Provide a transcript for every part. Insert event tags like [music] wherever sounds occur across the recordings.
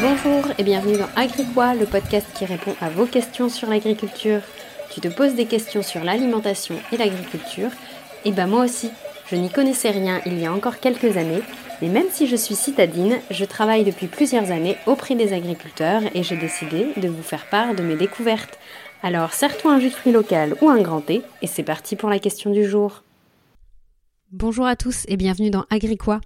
Bonjour et bienvenue dans Agricois, le podcast qui répond à vos questions sur l'agriculture. Tu te poses des questions sur l'alimentation et l'agriculture Et ben moi aussi, je n'y connaissais rien il y a encore quelques années, mais même si je suis citadine, je travaille depuis plusieurs années auprès des agriculteurs et j'ai décidé de vous faire part de mes découvertes. Alors serre-toi un jus de fruits local ou un grand thé et c'est parti pour la question du jour. Bonjour à tous et bienvenue dans Agricois.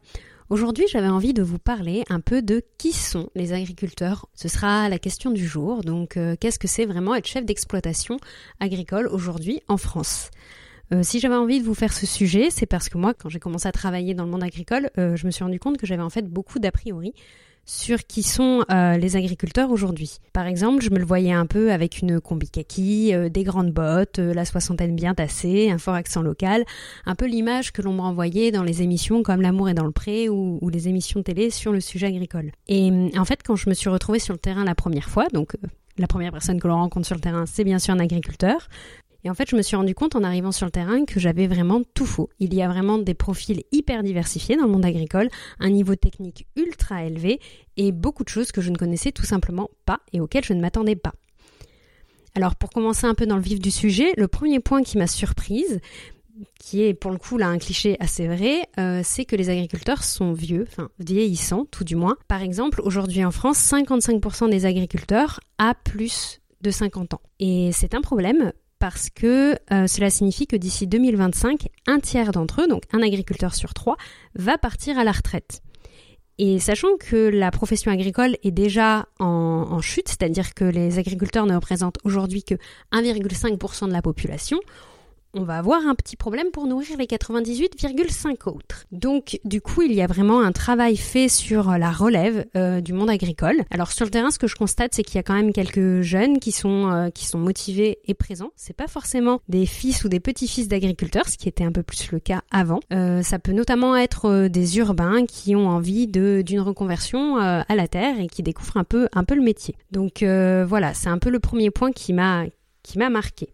Aujourd'hui, j'avais envie de vous parler un peu de qui sont les agriculteurs. Ce sera la question du jour. Donc, euh, qu'est-ce que c'est vraiment être chef d'exploitation agricole aujourd'hui en France? Euh, si j'avais envie de vous faire ce sujet, c'est parce que moi, quand j'ai commencé à travailler dans le monde agricole, euh, je me suis rendu compte que j'avais en fait beaucoup d'a priori sur qui sont euh, les agriculteurs aujourd'hui. Par exemple, je me le voyais un peu avec une combi kaki, euh, des grandes bottes, euh, la soixantaine bien tassée, un fort accent local, un peu l'image que l'on me renvoyait dans les émissions comme L'amour est dans le pré ou, ou, les émissions télé sur le sujet agricole. Et en fait, quand je me suis retrouvée sur le terrain la première fois, donc la première personne que l'on rencontre sur le terrain, c'est bien sûr un agriculteur. Et en fait, je me suis rendu compte en arrivant sur le terrain que j'avais vraiment tout faux. Il y a vraiment des profils hyper diversifiés dans le monde agricole, un niveau technique ultra élevé et beaucoup de choses que je ne connaissais tout simplement pas et auxquelles je ne m'attendais pas. Alors pour commencer un peu dans le vif du sujet, le premier point qui m'a surprise, qui est pour le coup là un cliché assez vrai, euh, c'est que les agriculteurs sont vieux, enfin vieillissants tout du moins. Par exemple, aujourd'hui en France, 55% des agriculteurs a plus de 50 ans. Et c'est un problème parce que euh, cela signifie que d'ici 2025, un tiers d'entre eux, donc un agriculteur sur trois, va partir à la retraite. Et sachant que la profession agricole est déjà en, en chute, c'est-à-dire que les agriculteurs ne représentent aujourd'hui que 1,5% de la population, on va avoir un petit problème pour nourrir les 98,5 autres. Donc du coup, il y a vraiment un travail fait sur la relève euh, du monde agricole. Alors sur le terrain, ce que je constate, c'est qu'il y a quand même quelques jeunes qui sont euh, qui sont motivés et présents. C'est pas forcément des fils ou des petits-fils d'agriculteurs, ce qui était un peu plus le cas avant. Euh, ça peut notamment être euh, des urbains qui ont envie d'une reconversion euh, à la terre et qui découvrent un peu un peu le métier. Donc euh, voilà, c'est un peu le premier point qui m'a qui m'a marqué.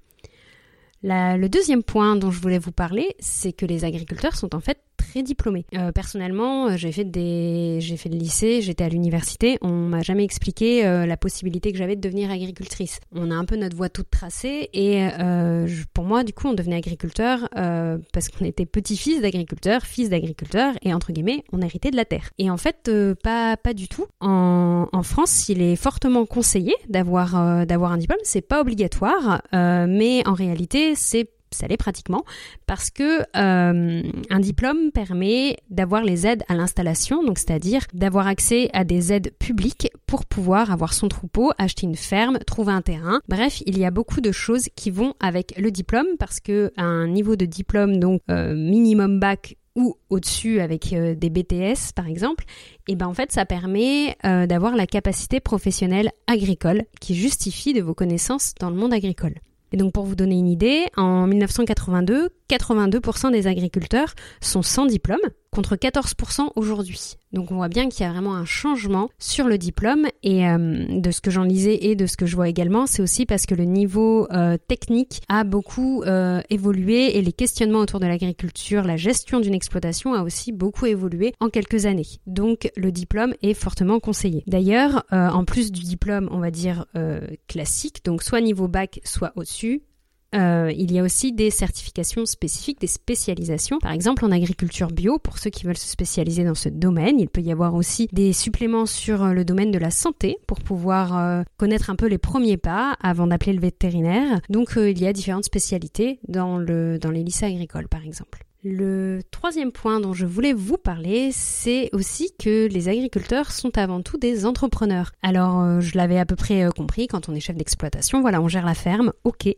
Le deuxième point dont je voulais vous parler, c'est que les agriculteurs sont en fait très diplômés. Euh, personnellement, j'ai fait des, j'ai fait le lycée, j'étais à l'université. On m'a jamais expliqué euh, la possibilité que j'avais de devenir agricultrice. On a un peu notre voie toute tracée et euh, pour moi, du coup, on devenait agriculteur euh, parce qu'on était petit-fils d'agriculteur, fils d'agriculteur et entre guillemets, on héritait de la terre. Et en fait, euh, pas pas du tout. En, en, France, il est fortement conseillé d'avoir euh, d'avoir un diplôme. C'est pas obligatoire, mais en réalité, c'est ça l'est pratiquement, parce que euh, un diplôme permet d'avoir les aides à l'installation, donc c'est-à-dire d'avoir accès à des aides publiques pour pouvoir avoir son troupeau, acheter une ferme, trouver un terrain. Bref, il y a beaucoup de choses qui vont avec le diplôme, parce que un niveau de diplôme donc euh, minimum bac ou au-dessus avec euh, des BTS par exemple, et ben en fait ça permet d'avoir la capacité professionnelle agricole qui justifie de vos connaissances dans le monde agricole. Et donc pour vous donner une idée, en 1982, 82% des agriculteurs sont sans diplôme contre 14% aujourd'hui. Donc on voit bien qu'il y a vraiment un changement sur le diplôme et euh, de ce que j'en lisais et de ce que je vois également, c'est aussi parce que le niveau euh, technique a beaucoup euh, évolué et les questionnements autour de l'agriculture, la gestion d'une exploitation a aussi beaucoup évolué en quelques années. Donc le diplôme est fortement conseillé. D'ailleurs, en plus du diplôme, on va dire classique, donc soit niveau bac, soit au-dessus, euh, il y a aussi des certifications spécifiques, des spécialisations. Par exemple, en agriculture bio, pour ceux qui veulent se spécialiser dans ce domaine, il peut y avoir aussi des suppléments sur le domaine de la santé pour pouvoir euh, connaître un peu les premiers pas avant d'appeler le vétérinaire. Donc, euh, il y a différentes spécialités dans, le, dans les lycées agricoles, par exemple. Le troisième point dont je voulais vous parler, c'est aussi que les agriculteurs sont avant tout des entrepreneurs. Alors, euh, je l'avais à peu près euh, compris quand on est chef d'exploitation, voilà, on gère la ferme, ok.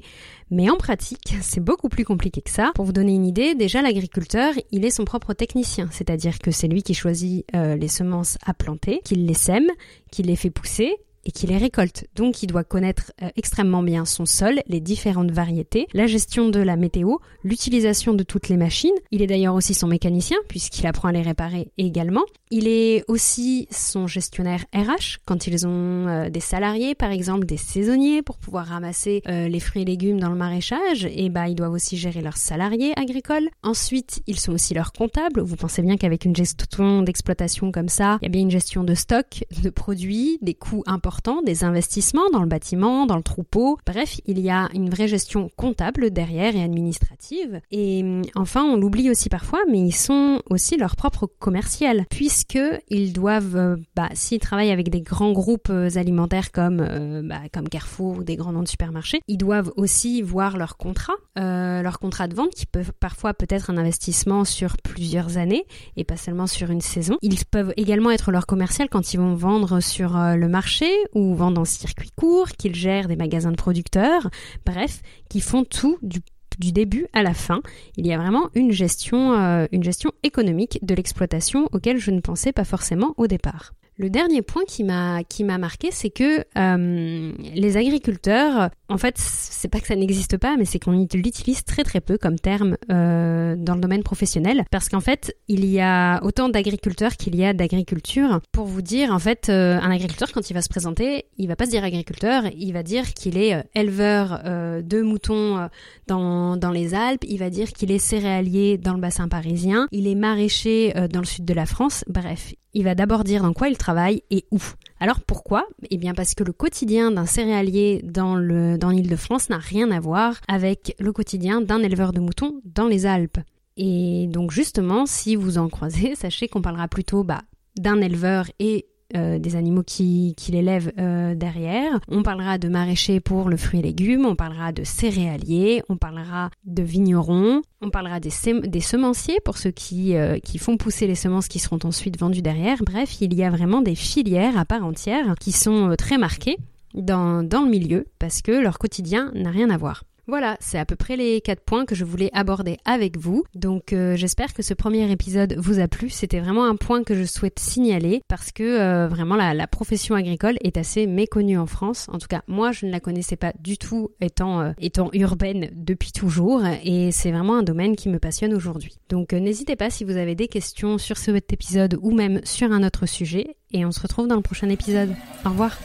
Mais en pratique, [laughs] c'est beaucoup plus compliqué que ça. Pour vous donner une idée, déjà l'agriculteur, il est son propre technicien, c'est-à-dire que c'est lui qui choisit euh, les semences à planter, qu'il les sème, qu'il les fait pousser, et qui les récolte. Donc il doit connaître euh, extrêmement bien son sol, les différentes variétés, la gestion de la météo, l'utilisation de toutes les machines. Il est d'ailleurs aussi son mécanicien puisqu'il apprend à les réparer également. Il est aussi son gestionnaire RH quand ils ont euh, des salariés, par exemple des saisonniers pour pouvoir ramasser euh, les fruits et légumes dans le maraîchage. Et bah ils doivent aussi gérer leurs salariés agricoles. Ensuite ils sont aussi leurs comptables. Vous pensez bien qu'avec une gestion d'exploitation comme ça, il y a bien une gestion de stock, de produits, des coûts importants, des investissements dans le bâtiment, dans le troupeau. Bref, il y a une vraie gestion comptable derrière et administrative. Et hum, enfin, on l'oublie aussi parfois, mais ils sont aussi leur propre commercial, puisque ils doivent, euh, bah, s'ils travaillent avec des grands groupes euh, alimentaires comme, euh, bah, comme Carrefour ou des grands noms de supermarchés, ils doivent aussi voir leur contrat, leur contrat de vente qui peut parfois peut-être un investissement sur plusieurs années et pas seulement sur une saison. Ils peuvent également être leur commercial quand ils vont vendre sur le marché ou vendre en circuit court, qu'ils gèrent des magasins de producteurs, bref, qui font tout du du début à la fin. Il y a vraiment une gestion, euh, une gestion économique de l'exploitation auquel je ne pensais pas forcément au départ. Le dernier point qui m'a qui m'a marqué, c'est que euh, les agriculteurs, en fait, c'est pas que ça n'existe pas, mais c'est qu'on l'utilise très très peu comme terme euh, dans le domaine professionnel, parce qu'en fait, il y a autant d'agriculteurs qu'il y a d'agriculture. Pour vous dire, en fait, euh, un agriculteur quand il va se présenter, il va pas se dire agriculteur, il va dire qu'il est éleveur de moutons dans dans les Alpes, il va dire qu'il est céréalier dans le bassin parisien, il est maraîcher dans le sud de la France. Bref, il va d'abord dire dans quoi il travaille et où. Alors pourquoi? Eh bien parce que le quotidien d'un céréalier dans le dans l'île de France n'a rien à voir avec le quotidien d'un éleveur de moutons dans les Alpes. Et donc justement, si vous en croisez, [laughs] sachez qu'on parlera plutôt bah, d'un éleveur et euh, des animaux qui, qui l'élèvent euh, derrière. On parlera de maraîchers pour le fruit et légumes, on parlera de céréaliers, on parlera de vignerons, on parlera des, des semenciers pour ceux qui, euh, qui font pousser les semences qui seront ensuite vendues derrière. Bref, il y a vraiment des filières à part entière qui sont très marquées dans, dans le milieu parce que leur quotidien n'a rien à voir. Voilà, c'est à peu près les quatre points que je voulais aborder avec vous. Donc euh, j'espère que ce premier épisode vous a plu. C'était vraiment un point que je souhaite signaler parce que euh, vraiment la, profession agricole est assez méconnue en France. En tout cas, moi je ne la connaissais pas du tout étant, euh, étant urbaine depuis toujours et c'est vraiment un domaine qui me passionne aujourd'hui. Donc n'hésitez pas si vous avez des questions sur cet épisode ou même sur un autre sujet et on se retrouve dans le prochain épisode. Au revoir